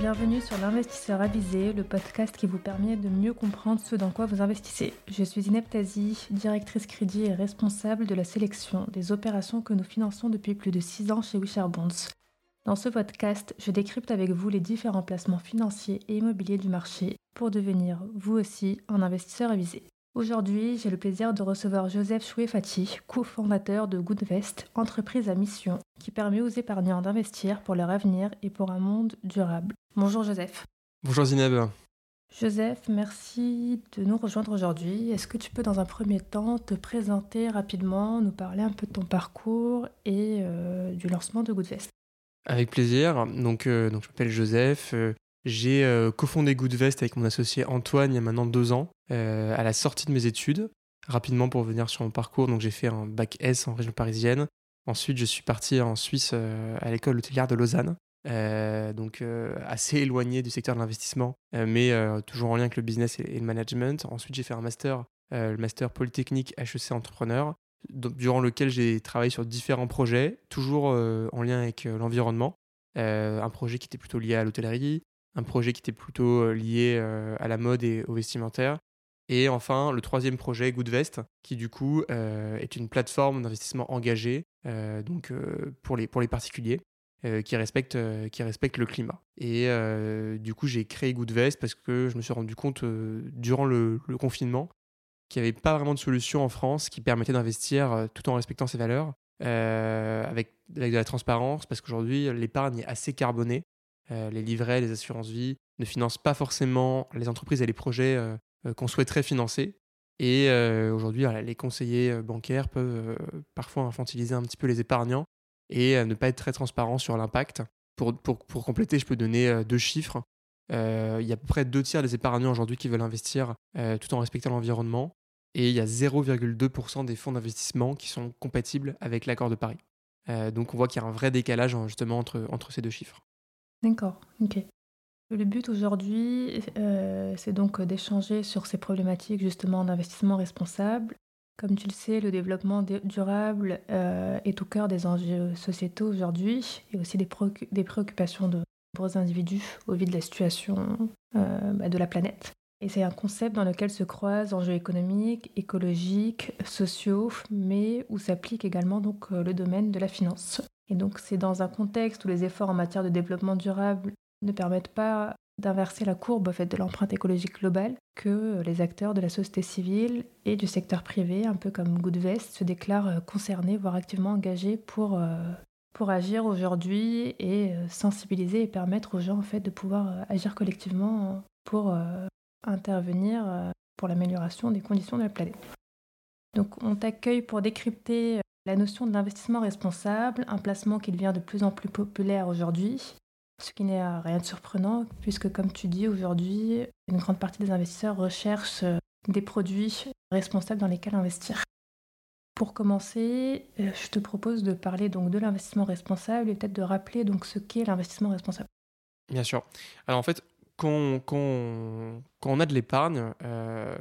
Bienvenue sur l'investisseur avisé, le podcast qui vous permet de mieux comprendre ce dans quoi vous investissez. Je suis Zineb Tazi, directrice crédit et responsable de la sélection des opérations que nous finançons depuis plus de 6 ans chez Wisher Bonds. Dans ce podcast, je décrypte avec vous les différents placements financiers et immobiliers du marché pour devenir, vous aussi, un investisseur avisé. Aujourd'hui, j'ai le plaisir de recevoir Joseph Chouefati, cofondateur de Goodvest, entreprise à mission qui permet aux épargnants d'investir pour leur avenir et pour un monde durable. Bonjour Joseph. Bonjour Zineb. Joseph, merci de nous rejoindre aujourd'hui. Est-ce que tu peux dans un premier temps te présenter rapidement, nous parler un peu de ton parcours et euh, du lancement de Goodvest? Avec plaisir. Donc, euh, donc je m'appelle Joseph. Euh, j'ai euh, cofondé Goodvest avec mon associé Antoine il y a maintenant deux ans, euh, à la sortie de mes études. Rapidement pour venir sur mon parcours, donc j'ai fait un bac S en région parisienne. Ensuite, je suis parti en Suisse euh, à l'école hôtelière de Lausanne, donc assez éloigné du secteur de l'investissement, mais toujours en lien avec le business et, le management. Ensuite, j'ai fait un master, le master Polytechnique HEC Entrepreneur, durant lequel j'ai travaillé sur différents projets, toujours en lien avec l'environnement. un projet qui était plutôt lié à l'hôtellerie, un projet qui était plutôt euh, lié euh, à la mode et au vestimentaire. Et enfin, le troisième projet, Goodvest, qui du coup euh, est une plateforme d'investissement engagé donc, pour, les, pour les particuliers. qui, respecte, qui le climat. Et du coup, j'ai créé Goodvest parce que je me suis rendu compte durant le, confinement qu'il n'y avait pas vraiment de solution en France qui permettait d'investir tout en respectant ses valeurs, avec, avec de la transparence, parce qu'aujourd'hui, l'épargne est assez carbonée. Euh, les livrets, les assurances vie ne financent pas forcément les entreprises et les projets euh, euh, qu'on souhaiterait financer. Et aujourd'hui, les conseillers bancaires peuvent parfois infantiliser un petit peu les épargnants et ne pas être très transparents sur l'impact. Pour, pour, compléter, je peux donner deux chiffres. Il y a à peu près deux tiers des épargnants aujourd'hui qui veulent investir tout en respectant l'environnement. Et il y a 0,2% des fonds d'investissement qui sont compatibles avec l'accord de Paris. donc on voit qu'il y a un vrai décalage justement entre, entre ces deux chiffres. D'accord, ok. Le but aujourd'hui, euh, c'est donc d'échanger sur ces problématiques justement d'investissement responsable. Comme tu le sais, le développement durable euh, est au cœur des enjeux sociétaux aujourd'hui et aussi des, des, préoccupations de nombreux individus au vu de la situation euh, bah, de la planète. Et c'est un concept dans lequel se croisent enjeux économiques, écologiques, sociaux, mais où s'applique également donc le domaine de la finance. Et donc c'est dans un contexte où les efforts en matière de développement durable ne permettent pas d'inverser la courbe fait, de l'empreinte écologique globale que les acteurs de la société civile et du secteur privé, un peu comme Goodvest, se déclarent concernés, voire activement engagés pour, euh, pour agir aujourd'hui et euh, sensibiliser et permettre aux gens en fait, de pouvoir euh, agir collectivement pour intervenir pour l'amélioration des conditions de la planète. Donc on t'accueille pour décrypter la notion de l'investissement responsable, un placement qui devient de plus en plus populaire aujourd'hui, ce qui n'est rien de surprenant, puisque comme tu dis aujourd'hui, une grande partie des investisseurs recherchent euh, des produits responsables dans lesquels investir. Pour commencer, euh, je te propose de parler donc de l'investissement responsable et peut-être de rappeler donc ce qu'est l'investissement responsable. Bien sûr. Alors en fait, quand, on a de l'épargne, euh,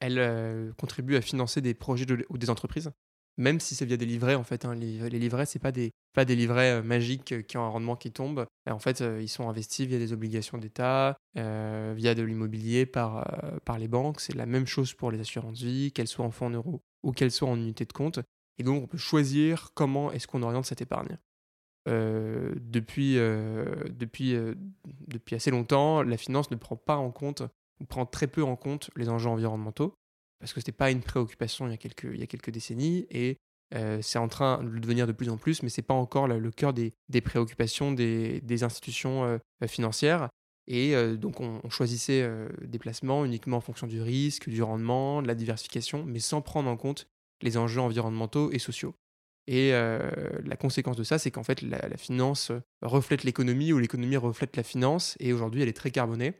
elle contribue à financer des projets ou des entreprises même si c'est via des livrets en fait. Hein, les, livrets, c'est pas des pas des livrets euh, magiques euh, qui ont un rendement qui tombe. en fait, euh, ils sont investis via des obligations d'État, via de l'immobilier par les banques. C'est la même chose pour les assurances vie, qu'elles soient en fonds en euros ou qu'elles soient en unité de compte. Et donc, on peut choisir comment est-ce qu'on oriente cette épargne. depuis, depuis, depuis assez longtemps, la finance ne prend pas en compte, ou prend très peu en compte les enjeux environnementaux parce que ce n'était pas une préoccupation il y a quelques, décennies, et euh, c'est en train de le devenir de plus en plus, mais ce n'est pas encore le, cœur des, préoccupations des, des institutions euh, financières. Et euh, donc on, choisissait des placements uniquement en fonction du risque, du rendement, de la diversification, mais sans prendre en compte les enjeux environnementaux et sociaux. Et la conséquence de ça, c'est qu'en fait, la, la, finance reflète l'économie ou l'économie reflète la finance. Et aujourd'hui, elle est très carbonée.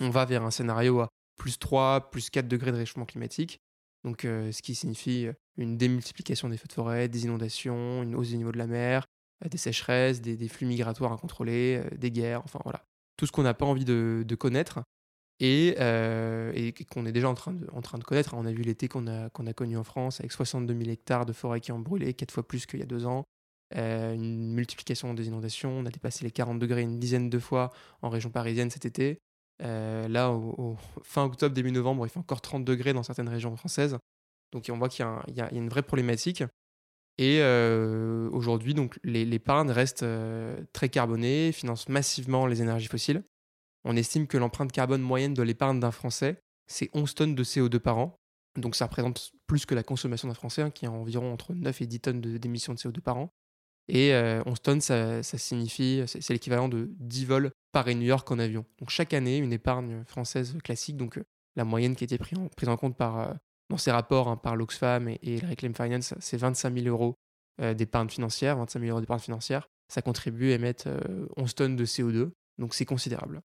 On va vers un scénario à plus 3, plus 4 degrés de réchauffement climatique. Donc, euh, ce qui signifie euh, une démultiplication des feux de forêt, des inondations, une hausse du niveau de la mer, euh, des sécheresses, des, flux migratoires incontrôlés, des guerres, enfin voilà. Tout ce qu'on n'a pas envie de, connaître et, qu'on est déjà en train de, connaître. On a vu l'été qu'on a, connu en France avec 62 000 hectares de forêt qui ont brûlé, quatre fois plus qu'il y a deux ans. une multiplication des inondations. On a dépassé les 40 degrés une dizaine de fois en région parisienne cet été. Là, au, fin octobre, début novembre, il fait encore 30 degrés dans certaines régions françaises. Donc on voit qu'il y, a une vraie problématique. Et aujourd'hui, donc l'épargne reste très carbonée, finance massivement les énergies fossiles. On estime que l'empreinte carbone moyenne de l'épargne d'un Français, c'est 11 tonnes de CO2 par an. Donc ça représente plus que la consommation d'un Français, hein, qui a environ entre 9 et 10 tonnes d'émissions de, CO2 par an. Et 11 tonnes, ça, signifie, c'est l'équivalent de 10 vols Paris-New York en avion. Donc chaque année, une épargne française classique, donc la moyenne qui a été prise en, compte par, dans ces rapports hein, par l'Oxfam et, et, Reclaim Finance, c'est 25 000 euros d'épargne financière, 25 000 euros d'épargne financière. Ça contribue à émettre 11 tonnes de CO2, donc c'est considérable.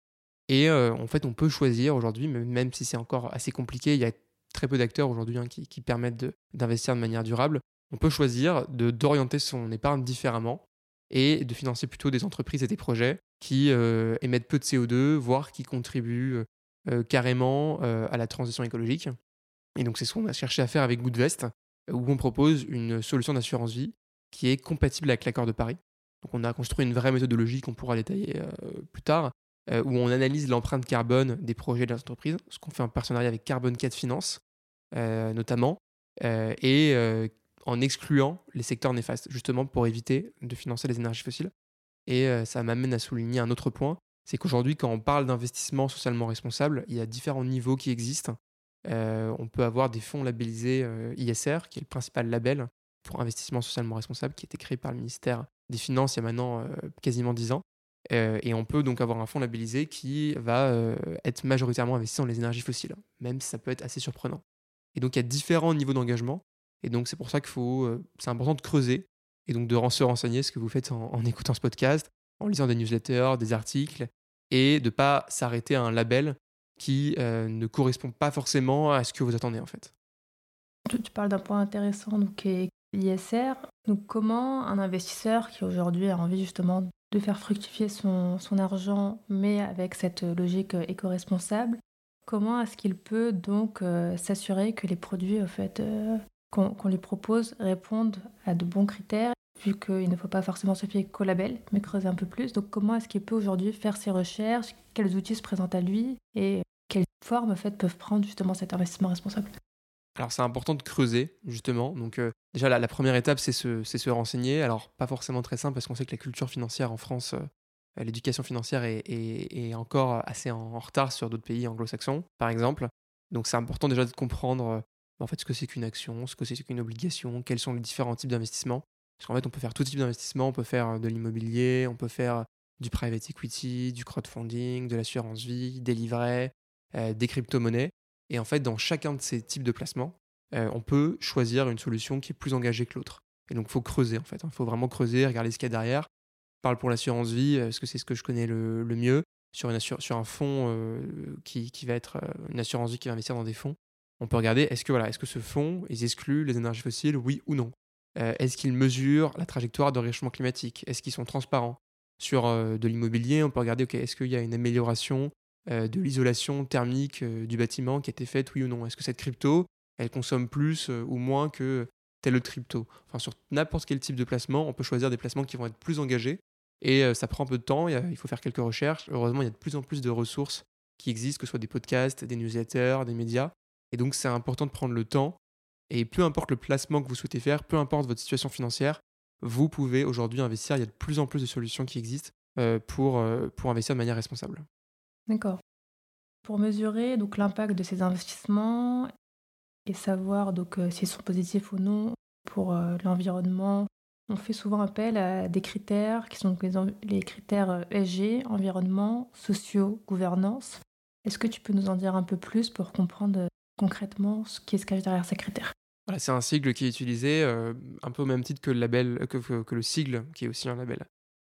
Et en fait, on peut choisir aujourd'hui, même si c'est encore assez compliqué, il y a très peu d'acteurs aujourd'hui hein, qui, permettent d'investir de, manière durable. On peut choisir d'orienter son épargne différemment et de financer plutôt des entreprises et des projets qui émettent peu de CO2, voire qui contribuent carrément à la transition écologique. Et donc c'est ce qu'on a cherché à faire avec Goodvest, où on propose une solution d'assurance vie qui est compatible avec l'accord de Paris. Donc on a construit une vraie méthodologie qu'on pourra détailler plus tard, euh, où on analyse l'empreinte carbone des projets de l'entreprise, ce qu'on fait en partenariat avec Carbon 4 Finance, euh, notamment, euh, et en excluant les secteurs néfastes, justement pour éviter de financer les énergies fossiles. Et ça m'amène à souligner un autre point, c'est qu'aujourd'hui, quand on parle d'investissement socialement responsable, il y a différents niveaux qui existent. on peut avoir des fonds labellisés ISR, qui est le principal label pour investissement socialement responsable, qui a été créé par le ministère des Finances il y a maintenant quasiment 10 ans. Euh, et on peut donc avoir un fonds labellisé qui va euh, être majoritairement investi dans les énergies fossiles, même si ça peut être assez surprenant. Et donc il y a différents niveaux d'engagement, et donc c'est pour ça qu'il faut, euh, c'est important de creuser et donc de se renseigner ce que vous faites en, écoutant ce podcast, en lisant des newsletters, des articles, et de pas s'arrêter à un label qui ne correspond pas forcément à ce que vous attendez en fait. Tu, parles d'un point intéressant donc, qui est l'ISR. Donc comment un investisseur qui aujourd'hui a envie justement de faire fructifier son, argent, mais avec cette logique éco-responsable, comment est-ce qu'il peut donc euh, s'assurer que les produits au fait, euh, qu'on lui propose répondent à de bons critères, vu qu'il ne faut pas forcément se fier qu'au label, mais creuser un peu plus. Donc comment est-ce qu'il peut aujourd'hui faire ses recherches, quels outils se présentent à lui? Et quelles formes en fait, peuvent prendre justement cet investissement responsable? Alors c'est important de creuser justement. Donc euh, déjà la, première étape c'est se, se, renseigner. Alors pas forcément très simple parce qu'on sait que la culture financière en France, euh, l'éducation financière est, est, encore assez en, retard sur d'autres pays anglo-saxons par exemple. Donc c'est important déjà de comprendre euh, en fait ce que c'est qu'une action, ce que c'est qu'une obligation, quels sont les différents types d'investissements. Parce qu'en fait on peut faire tout type d'investissement, on peut faire de l'immobilier, on peut faire du private equity, du crowdfunding, de l'assurance vie, des livrets, des crypto-monnaies. Et en fait, dans chacun de ces types de placements, euh, on peut choisir une solution qui est plus engagée que l'autre. Et donc, il faut creuser, en fait. Il hein. faut vraiment creuser, regarder ce qu'il y a derrière. Je parle pour l'assurance vie, parce que c'est ce que je connais le, mieux. Sur, une sur un fonds euh, qui, qui, va être euh, une assurance vie qui va investir dans des fonds, on peut regarder est-ce que, voilà, est-ce que ce fonds, ils excluent les énergies fossiles, oui ou non? Est-ce qu'ils mesurent la trajectoire de réchauffement climatique? Est-ce qu'ils sont transparents? Sur de l'immobilier, on peut regarder ok, est-ce qu'il y a une amélioration euh, de l'isolation thermique euh, du bâtiment qui a été faite, oui ou non? Est-ce que cette crypto, elle consomme plus euh, ou moins que tel autre crypto? Enfin, sur n'importe quel type de placement, on peut choisir des placements qui vont être plus engagés. Et ça prend un peu de temps, il faut faire quelques recherches. Heureusement, il y a de plus en plus de ressources qui existent, que ce soit des podcasts, des newsletters, des médias. Et donc, c'est important de prendre le temps. Et peu importe le placement que vous souhaitez faire, peu importe votre situation financière, vous pouvez aujourd'hui investir. Il y a de plus en plus de solutions qui existent pour, pour investir de manière responsable. D'accord. Pour mesurer donc l'impact de ces investissements et savoir donc euh, s'ils sont positifs ou non pour euh, l'environnement, on fait souvent appel à des critères qui sont les, critères ESG, euh, environnement, sociaux, gouvernance. Est-ce que tu peux nous en dire un peu plus pour comprendre concrètement ce qui se cache derrière ces critères voilà, c'est un sigle qui est utilisé un peu au même titre que le label, que, le sigle qui est aussi un label.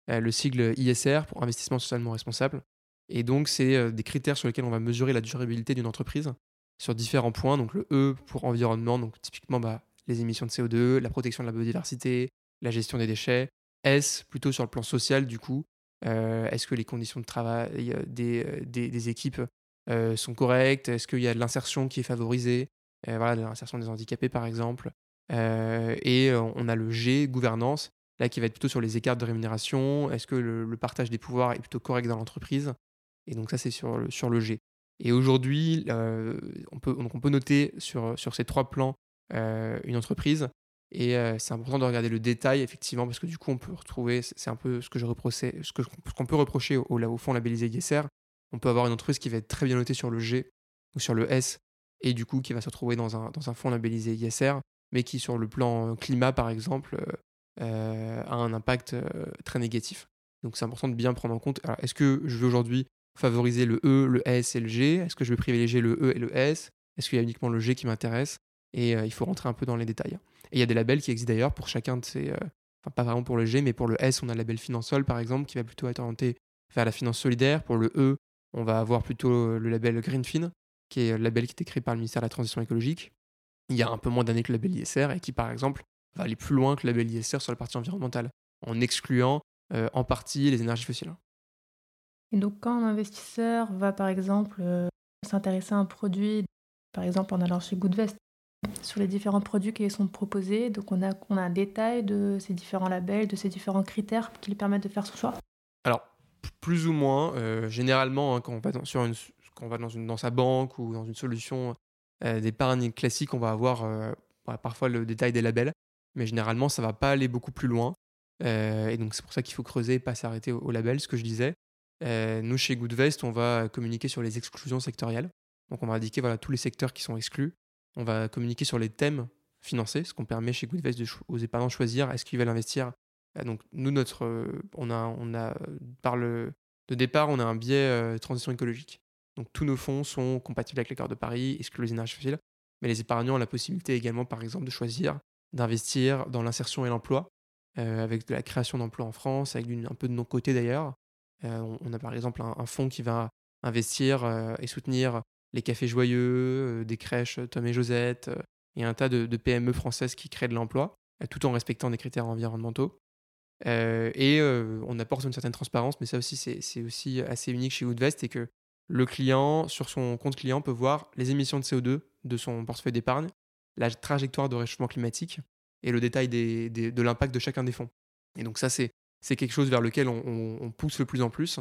le sigle ISR pour investissement socialement responsable. Et donc, c'est euh, des critères sur lesquels on va mesurer la durabilité d'une entreprise sur différents points. Donc, le E pour environnement, donc typiquement bah, les émissions de CO2, la protection de la biodiversité, la gestion des déchets. S plutôt sur le plan social, du coup. Euh, est-ce que les conditions de travail euh, des, des, équipes sont correctes? Est-ce qu'il y a de l'insertion qui est favorisée? Voilà, l'insertion des handicapés, par exemple. et on a le G, gouvernance, là qui va être plutôt sur les écarts de rémunération, est-ce que le, partage des pouvoirs est plutôt correct dans l'entreprise? Et donc ça, c'est sur le, sur le G. Et aujourd'hui, on, peut, on peut noter sur, sur ces trois plans une entreprise. Et c'est important de regarder le détail, effectivement, parce que du coup, on peut retrouver, c'est un peu ce que je reprochais, qu'on peut reprocher au, au, fond labellisé ISR. On peut avoir une entreprise qui va être très bien notée sur le G ou sur le S, et du coup, qui va se retrouver dans un, fonds labellisé ISR, mais qui, sur le plan climat, par exemple, a un impact très négatif. Donc, c'est important de bien prendre en compte. Est-ce que je veux aujourd'hui favoriser le E, le S et le G? Est-ce que je vais privilégier le E et le S? Est-ce qu'il y a uniquement le G qui m'intéresse? Et il faut rentrer un peu dans les détails. Et il y a des labels qui existent d'ailleurs pour chacun de ces. Euh, enfin, pas vraiment pour le G, mais pour le S, on a le label Finansol, par exemple, qui va plutôt être orienté vers la finance solidaire. Pour le E, on va avoir plutôt le label Greenfin, qui est le label qui est écrit par le ministère de la Transition écologique. Il y a un peu moins d'années que le label ISR et qui, par exemple, va aller plus loin que le label ISR sur la partie environnementale, en excluant euh, en partie les énergies fossiles. Et donc, quand un investisseur va, par exemple, euh, s'intéresser à un produit, par exemple en allant chez Goodvest, sur les différents produits qui sont proposés. Donc on a, on a un détail de ces différents labels, de ces différents critères qui lui permettent de faire son choix. Alors, plus ou moins. Euh, généralement, hein, quand on va, dans, une, quand on va dans, une, dans sa banque ou dans une solution euh, d'épargne classique, on va avoir euh, parfois le détail des labels. Mais généralement, ça va pas aller beaucoup plus loin. et donc, c'est pour ça qu'il faut creuser et pas s'arrêter au, label, ce que je disais. nous, chez Goodvest, on va communiquer sur les exclusions sectorielles. Donc, on va indiquer voilà, tous les secteurs qui sont exclus. On va communiquer sur les thèmes financés, ce qu'on permet chez Goodvest aux épargnants de choisir est-ce qu'ils veulent investir. Euh, donc nous, notre, euh, on a, on a, par le de départ, on a un biais euh, transition écologique. Donc tous nos fonds sont compatibles avec l'accord de Paris, excluent les énergies fossiles. Mais les épargnants ont la possibilité également, par exemple, de choisir d'investir dans l'insertion et l'emploi, avec de la création d'emplois en France, avec un peu de nos côtés d'ailleurs. on, a par exemple un fonds qui va investir et soutenir les cafés joyeux, euh, des crèches euh, Tom et Josette, euh, et un tas de, PME françaises qui créent de l'emploi, tout en respectant des critères environnementaux. Et on apporte une certaine transparence, mais ça aussi, c'est aussi assez unique chez Woodvest, et que le client, sur son compte client, peut voir les émissions de CO2 de son portefeuille d'épargne, la trajectoire de réchauffement climatique et le détail de l'impact de chacun des fonds. Et donc ça, c'est quelque chose vers lequel on, pousse le plus en plus.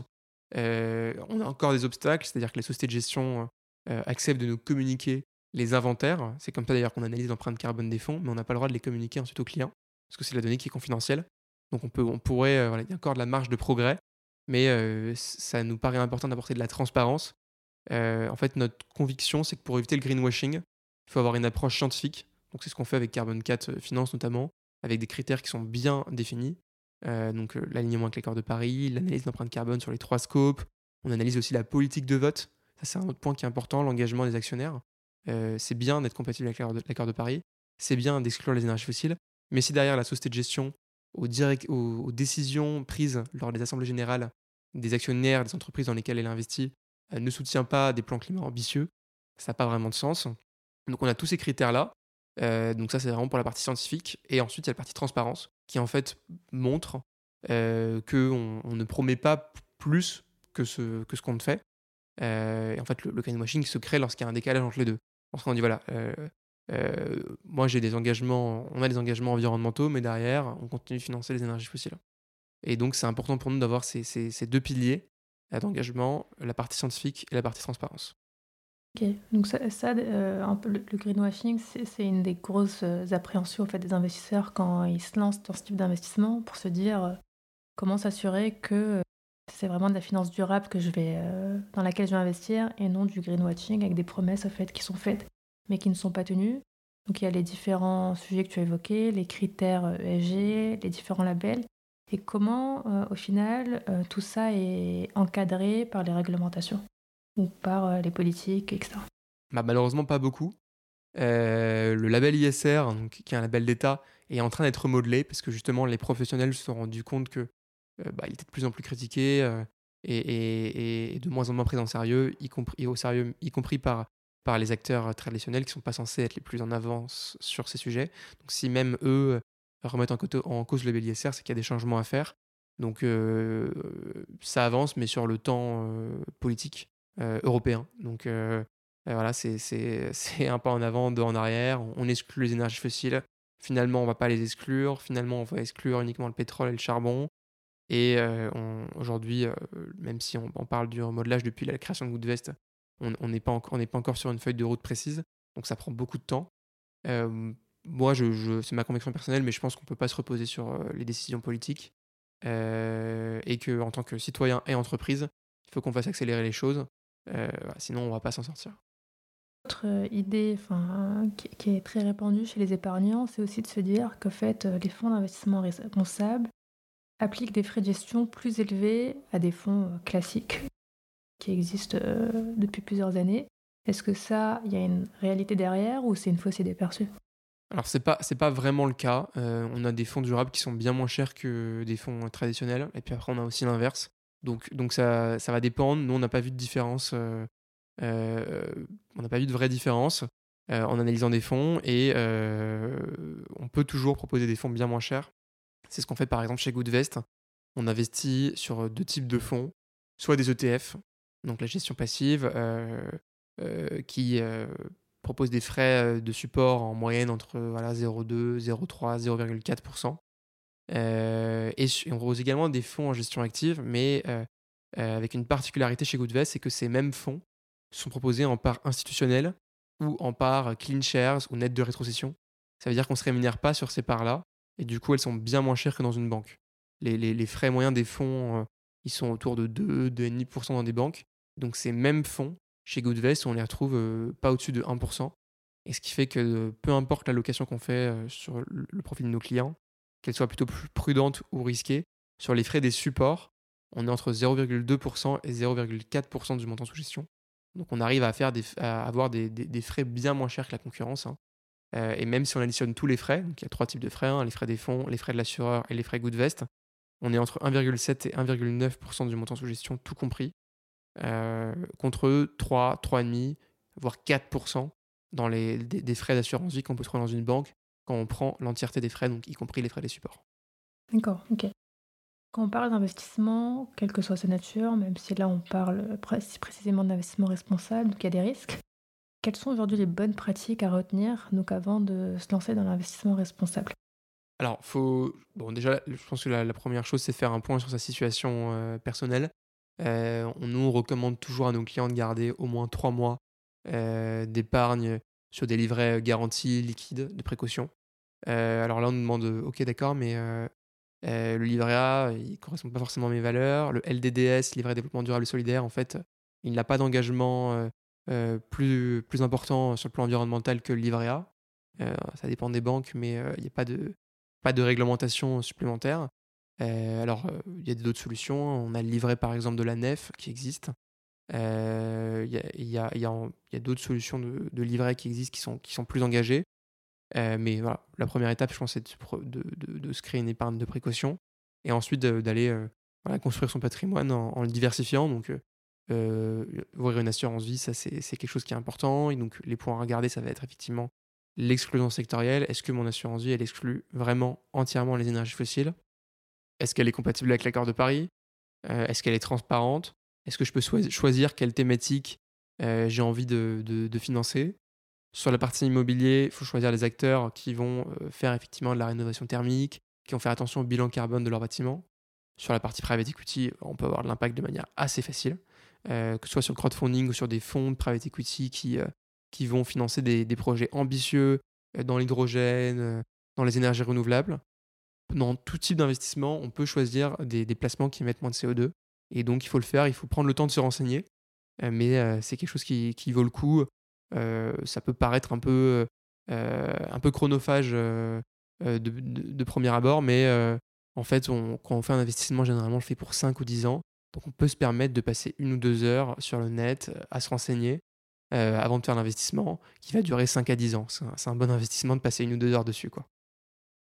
on a encore des obstacles, c'est-à-dire que les sociétés de gestion euh, acceptent de nous communiquer les inventaires. C'est comme ça d'ailleurs qu'on analyse l'empreinte carbone des fonds, mais on n'a pas le droit de les communiquer ensuite aux clients, parce que c'est la donnée qui est confidentielle. Donc on, peut, on pourrait, euh, il y a encore de la marge de progrès, mais euh, ça nous paraît important d'apporter de la transparence. en fait, notre conviction, c'est que pour éviter le greenwashing, il faut avoir une approche scientifique. Donc c'est ce qu'on fait avec Carbon 4 Finance notamment, avec des critères qui sont bien définis. donc l'alignement avec l'accord de Paris, l'analyse d'empreinte carbone sur les trois scopes. On analyse aussi la politique de vote c'est un autre point qui est important, l'engagement des actionnaires. Euh, c'est bien d'être compatible avec l'accord de, Paris, c'est bien d'exclure les énergies fossiles, mais si derrière la société de gestion, aux, aux, décisions prises lors des assemblées générales des actionnaires des entreprises dans lesquelles elle investit ne soutient pas des plans climat ambitieux, ça n'a pas vraiment de sens. Donc on a tous ces critères-là. Euh, donc ça c'est vraiment pour la partie scientifique. Et ensuite il y a la partie transparence qui en fait montre euh, qu'on on ne promet pas plus que ce, ce qu'on fait. Euh, et en fait, le, greenwashing se crée lorsqu'il y a un décalage entre les deux. Lorsqu'on dit, voilà, euh, euh, moi j'ai des engagements, on a des engagements environnementaux, mais derrière, on continue de financer les énergies fossiles. Et donc, c'est important pour nous d'avoir ces, deux piliers d'engagement, la partie scientifique et la partie transparence. Ok, donc ça, peu le, greenwashing, c'est une des grosses appréhensions en fait, des investisseurs quand ils se lancent dans ce type d'investissement pour se dire comment s'assurer que c'est vraiment de la finance durable que je vais, euh, dans laquelle je vais investir et non du greenwashing avec des promesses fait, qui sont faites mais qui ne sont pas tenues. Donc il y a les différents sujets que tu as évoqués, les critères ESG, euh, les différents labels, et comment euh, au final tout ça est encadré par les réglementations ou par les politiques, etc. Bah, malheureusement pas beaucoup. le label ISR, qui est un label d'État, est en train d'être modelé parce que justement les professionnels se sont rendus compte que euh, bah, il était de plus en plus critiqué euh, et, de moins en moins pris en sérieux, y compris, au sérieux, y compris par, par les acteurs traditionnels qui ne sont pas censés être les plus en avance sur ces sujets. Donc si même eux remettent en, cause le label ISR, c'est qu'il y a des changements à faire. Donc euh, ça avance, mais sur le temps politique européen. Donc voilà, c'est un pas en avant, deux en arrière. On exclut les énergies fossiles. finalement on va pas les exclure, finalement on va exclure uniquement le pétrole et le charbon. Et aujourd'hui, même si on, parle du remodelage depuis la création de Goodvest, on n'est pas, pas, encore sur une feuille de route précise, donc ça prend beaucoup de temps. moi, je, c'est ma conviction personnelle, mais je pense qu'on ne peut pas se reposer sur les décisions politiques et qu'en tant que citoyen et entreprise, il faut qu'on fasse accélérer les choses, sinon on ne va pas s'en sortir. Autre idée enfin, qui, est très répandue chez les épargnants, c'est aussi de se dire que fait, les fonds d'investissement responsables appliquent des frais de gestion plus élevés à des fonds classiques qui existent euh, depuis plusieurs années. Est-ce que ça, il y a une réalité derrière ou c'est une fausse idée perçue? Alors c'est pas pas vraiment le cas. Euh, on a des fonds durables qui sont bien moins chers que des fonds traditionnels. Et puis après on a aussi l'inverse. Donc donc ça, ça va dépendre. Nous on n'a pas vu de différence. Euh, on n'a pas vu de vraie différence en analysant des fonds et on peut toujours proposer des fonds bien moins chers. C'est ce qu'on fait par exemple chez Goodvest. On investit sur deux types de fonds, soit des ETF donc la gestion passive, euh, euh, qui euh, propose des frais de support en moyenne entre voilà, 0,2, 0,3, 0,4%. et on propose également des fonds en gestion active, mais avec une particularité chez Goodvest, c'est que ces mêmes fonds sont proposés en part institutionnelle ou en part clean shares ou net de rétrocession. Ça veut dire qu'on ne se rémunère pas sur ces parts-là, et du coup elles sont bien moins chères que dans une banque. Les, les, les frais moyens des fonds, ils sont autour de 2, 2,5% dans des banques, donc ces mêmes fonds, chez Goodvest, on les retrouve euh, pas au-dessus de 1%. Et ce qui fait que peu importe l'allocation qu'on fait euh, sur le profit de nos clients, qu'elle soit plutôt plus prudente ou risquée, sur les frais des supports, on est entre 0,2% et 0,4% du montant sous gestion. Donc on arrive à, avoir des, frais bien moins chers que la concurrence. Hein. Euh, et même si on additionne tous les frais, donc il y a trois types de frais, hein, les frais des fonds, les frais de l'assureur et les frais Goodvest, on est entre 1,7 et 1,9% du montant sous gestion, tout compris. Euh, contre 3, 3,5, voire 4% dans les, des, frais d'assurance vie qu'on peut trouver dans une banque quand on prend l'entièreté des frais, donc y compris les frais des supports. D'accord, ok. Quand on parle d'investissement, quelle que soit sa nature, même si là on parle précisément d'investissement responsable, donc il y a des risques, quelles sont aujourd'hui les bonnes pratiques à retenir donc avant de se lancer dans l'investissement responsable? Alors, faut. Bon, déjà, je pense que la, première chose, c'est faire un point sur sa situation euh, personnelle. Euh, on nous recommande toujours à nos clients de garder au moins trois mois euh, d'épargne sur des livrets garantis liquides de précaution. Euh, alors là, on nous demande, ok, d'accord, mais le livret A, il ne correspond pas forcément à mes valeurs. Le LDDS, livret développement durable et solidaire, en fait, il n'a pas d'engagement plus, plus important sur le plan environnemental que le livret A. ça dépend des banques, mais il n'y a pas de, pas de réglementation supplémentaire. Euh, alors, euh, il y a d'autres solutions. On a le livret, par exemple, de la nef qui existe. Euh, il y a, d'autres solutions de, de, livret qui existent qui sont, plus engagées. mais voilà, la première étape, je pense, c'est de, se créer une épargne de précaution et ensuite d'aller construire son patrimoine en, le diversifiant. Donc, ouvrir une assurance vie, ça, c'est quelque chose qui est important. Et donc, les points à regarder, ça va être effectivement l'exclusion sectorielle. Est-ce que mon assurance vie, elle exclut vraiment entièrement les énergies fossiles? Est-ce qu'elle est compatible avec l'accord de Paris? Euh, Est-ce qu'elle est transparente? Est-ce que je peux choisir quelle thématique euh, j'ai envie de, financer? Sur la partie immobilier, il faut choisir les acteurs qui vont euh, faire effectivement de la rénovation thermique, qui vont faire attention au bilan carbone de leur bâtiment. Sur la partie private equity, on peut avoir de l'impact de manière assez facile, que ce soit sur le crowdfunding ou sur des fonds de private equity qui, qui vont financer des projets ambitieux dans l'hydrogène, dans les énergies renouvelables dans tout type d'investissement, on peut choisir des, placements qui émettent moins de CO2. Et donc, il faut le faire, il faut prendre le temps de se renseigner. Euh, mais euh, c'est quelque chose qui, vaut le coup. Euh, ça peut paraître un peu, un peu chronophage de, premier abord, mais en fait, quand on fait un investissement, généralement, on le fait pour 5 ou 10 ans. Donc, on peut se permettre de passer une ou deux heures sur le net à se renseigner avant de faire l'investissement qui va durer 5 à 10 ans. C'est un, bon investissement de passer une ou deux heures dessus. Quoi.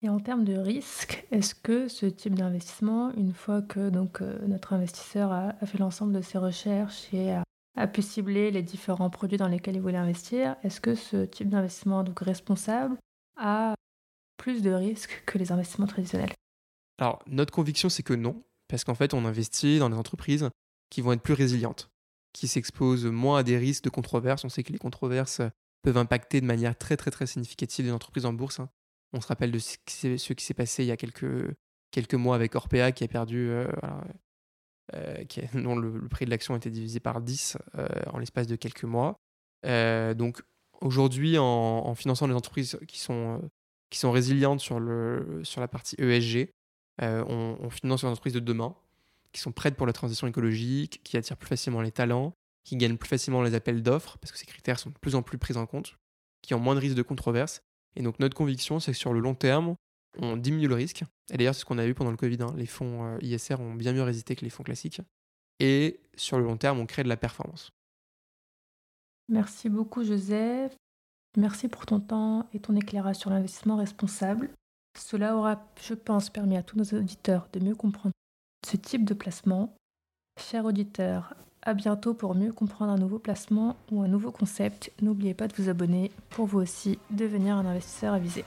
Et en termes de risque, est-ce que ce type d'investissement, une fois que donc, euh, notre investisseur a, fait l'ensemble de ses recherches et a, pu cibler les différents produits dans lesquels il voulait investir, est-ce que ce type d'investissement donc responsable a plus de risques que les investissements traditionnels? Alors, notre conviction, c'est que non, parce qu'en fait, on investit dans des entreprises qui vont être plus résilientes, qui s'exposent moins à des risques de controverses. On sait que les controverses peuvent impacter de manière très très très significative les entreprises en bourse. Hein. On se rappelle de ce qui s'est passé il y a quelques, quelques mois avec Orpea qui a perdu, qui dont le, prix de l'action a été divisé par 10 en l'espace de quelques mois. donc aujourd'hui, en, finançant des entreprises qui sont, qui sont résilientes sur, le, sur la partie ESG, on, on finance les entreprises de demain qui sont prêtes pour la transition écologique, qui attirent plus facilement les talents, qui gagnent plus facilement les appels d'offres, parce que ces critères sont de plus en plus pris en compte, qui ont moins de risques de controverse. Et donc notre conviction, c'est que sur le long terme, on diminue le risque. Et d'ailleurs, c'est ce qu'on a vu pendant le Covid. Hein. Les fonds euh, ISR ont bien mieux résisté que les fonds classiques. Et sur le long terme, on crée de la performance. Merci beaucoup, Joseph. Merci pour ton temps et ton éclairage sur l'investissement responsable. Cela aura, je pense, permis à tous nos auditeurs de mieux comprendre ce type de placement. Chers auditeurs, à bientôt pour mieux comprendre un nouveau placement ou un nouveau concept. N'oubliez pas de vous abonner pour vous aussi devenir un investisseur avisé.